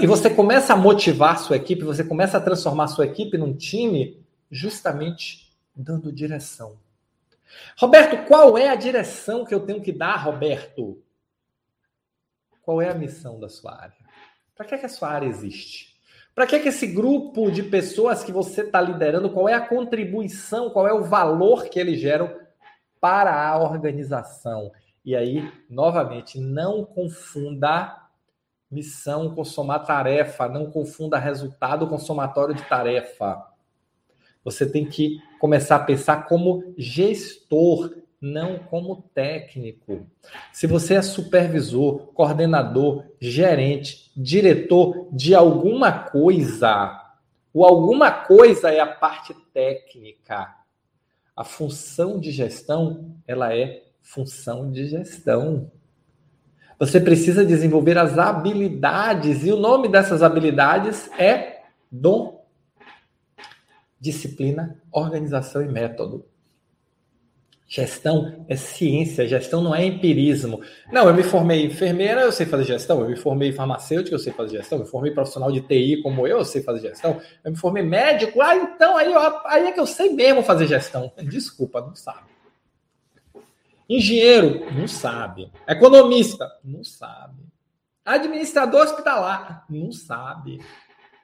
E você começa a motivar sua equipe, você começa a transformar sua equipe num time justamente dando direção. Roberto, qual é a direção que eu tenho que dar, Roberto? Qual é a missão da sua área? Para que, é que a sua área existe? Para que, é que esse grupo de pessoas que você está liderando, qual é a contribuição, qual é o valor que eles geram para a organização? E aí, novamente, não confunda missão com somar tarefa, não confunda resultado com somatório de tarefa. Você tem que começar a pensar como gestor, não como técnico. Se você é supervisor, coordenador, gerente, diretor de alguma coisa, o alguma coisa é a parte técnica. A função de gestão, ela é função de gestão. Você precisa desenvolver as habilidades, e o nome dessas habilidades é dom disciplina, organização e método. Gestão é ciência, gestão não é empirismo. Não, eu me formei enfermeira, eu sei fazer gestão. Eu me formei farmacêutico, eu sei fazer gestão. Eu me formei profissional de TI como eu, eu sei fazer gestão. Eu me formei médico, ah, então aí, aí é que eu sei mesmo fazer gestão. Desculpa, não sabe. Engenheiro, não sabe. Economista, não sabe. Administrador hospitalar, não sabe.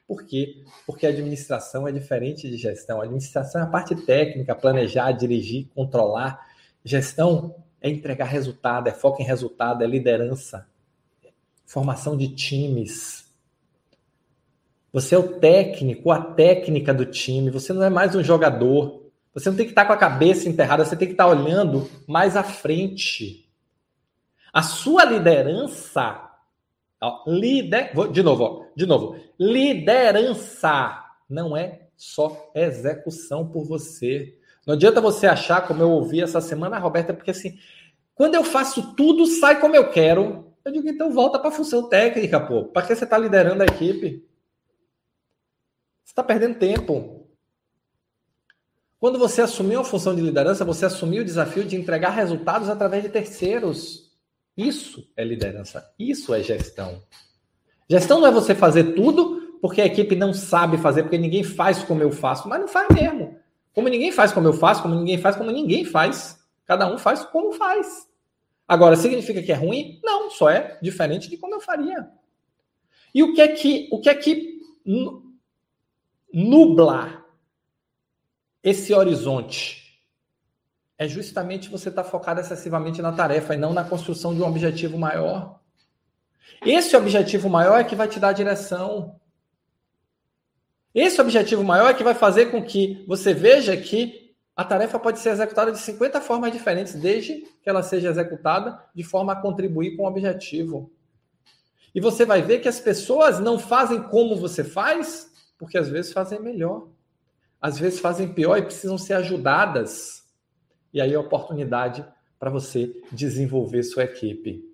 Por quê? Porque administração é diferente de gestão. Administração é a parte técnica, planejar, dirigir, controlar. Gestão é entregar resultado, é foco em resultado, é liderança, formação de times. Você é o técnico, a técnica do time. Você não é mais um jogador. Você não tem que estar com a cabeça enterrada, você tem que estar olhando mais à frente. A sua liderança Ó, lider... De novo, ó, de novo. Liderança não é só execução por você. Não adianta você achar, como eu ouvi essa semana, Roberta, porque assim, quando eu faço tudo, sai como eu quero. Eu digo, então volta para a função técnica, pô. Para que você está liderando a equipe? Você está perdendo tempo. Quando você assumiu a função de liderança, você assumiu o desafio de entregar resultados através de terceiros. Isso é liderança, isso é gestão. Gestão não é você fazer tudo porque a equipe não sabe fazer, porque ninguém faz como eu faço, mas não faz mesmo. Como ninguém faz como eu faço, como ninguém faz como ninguém faz. Cada um faz como faz. Agora, significa que é ruim? Não, só é diferente de como eu faria. E o que é que, o que, é que nubla esse horizonte? é justamente você estar tá focado excessivamente na tarefa e não na construção de um objetivo maior. Esse objetivo maior é que vai te dar a direção. Esse objetivo maior é que vai fazer com que você veja que a tarefa pode ser executada de 50 formas diferentes, desde que ela seja executada de forma a contribuir com o objetivo. E você vai ver que as pessoas não fazem como você faz, porque às vezes fazem melhor. Às vezes fazem pior e precisam ser ajudadas. E aí, oportunidade para você desenvolver sua equipe.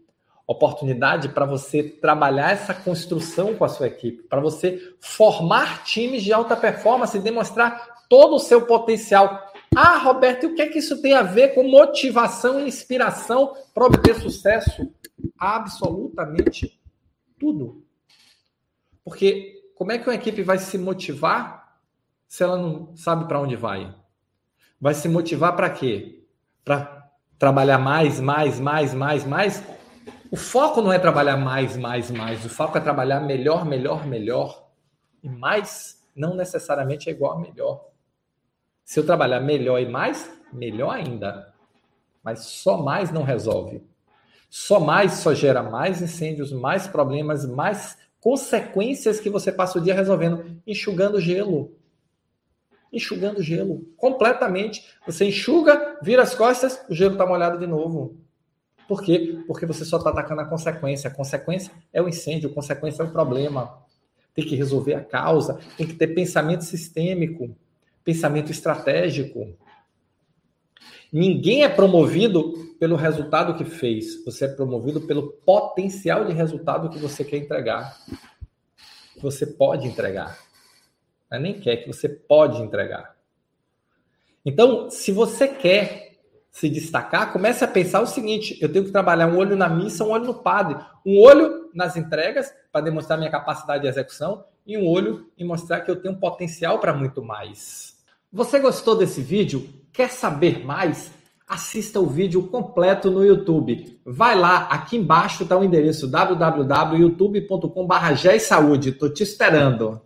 Oportunidade para você trabalhar essa construção com a sua equipe, para você formar times de alta performance e demonstrar todo o seu potencial. Ah, Roberto, e o que é que isso tem a ver com motivação e inspiração para obter sucesso? Absolutamente tudo. Porque como é que uma equipe vai se motivar se ela não sabe para onde vai? vai se motivar para quê? Para trabalhar mais, mais, mais, mais, mais. O foco não é trabalhar mais, mais, mais. O foco é trabalhar melhor, melhor, melhor. E mais não necessariamente é igual a melhor. Se eu trabalhar melhor e mais, melhor ainda. Mas só mais não resolve. Só mais só gera mais incêndios, mais problemas, mais consequências que você passa o dia resolvendo, enxugando gelo enxugando gelo completamente. Você enxuga, vira as costas, o gelo está molhado de novo. Por quê? Porque você só está atacando a consequência. A consequência é o incêndio, a consequência é o problema. Tem que resolver a causa, tem que ter pensamento sistêmico, pensamento estratégico. Ninguém é promovido pelo resultado que fez, você é promovido pelo potencial de resultado que você quer entregar. Você pode entregar nem quer, que você pode entregar. Então, se você quer se destacar, comece a pensar o seguinte: eu tenho que trabalhar um olho na missa, um olho no padre, um olho nas entregas para demonstrar minha capacidade de execução e um olho em mostrar que eu tenho potencial para muito mais. Você gostou desse vídeo? Quer saber mais? Assista o vídeo completo no YouTube. Vai lá, aqui embaixo está o endereço www.youtube.com.br. Estou te esperando.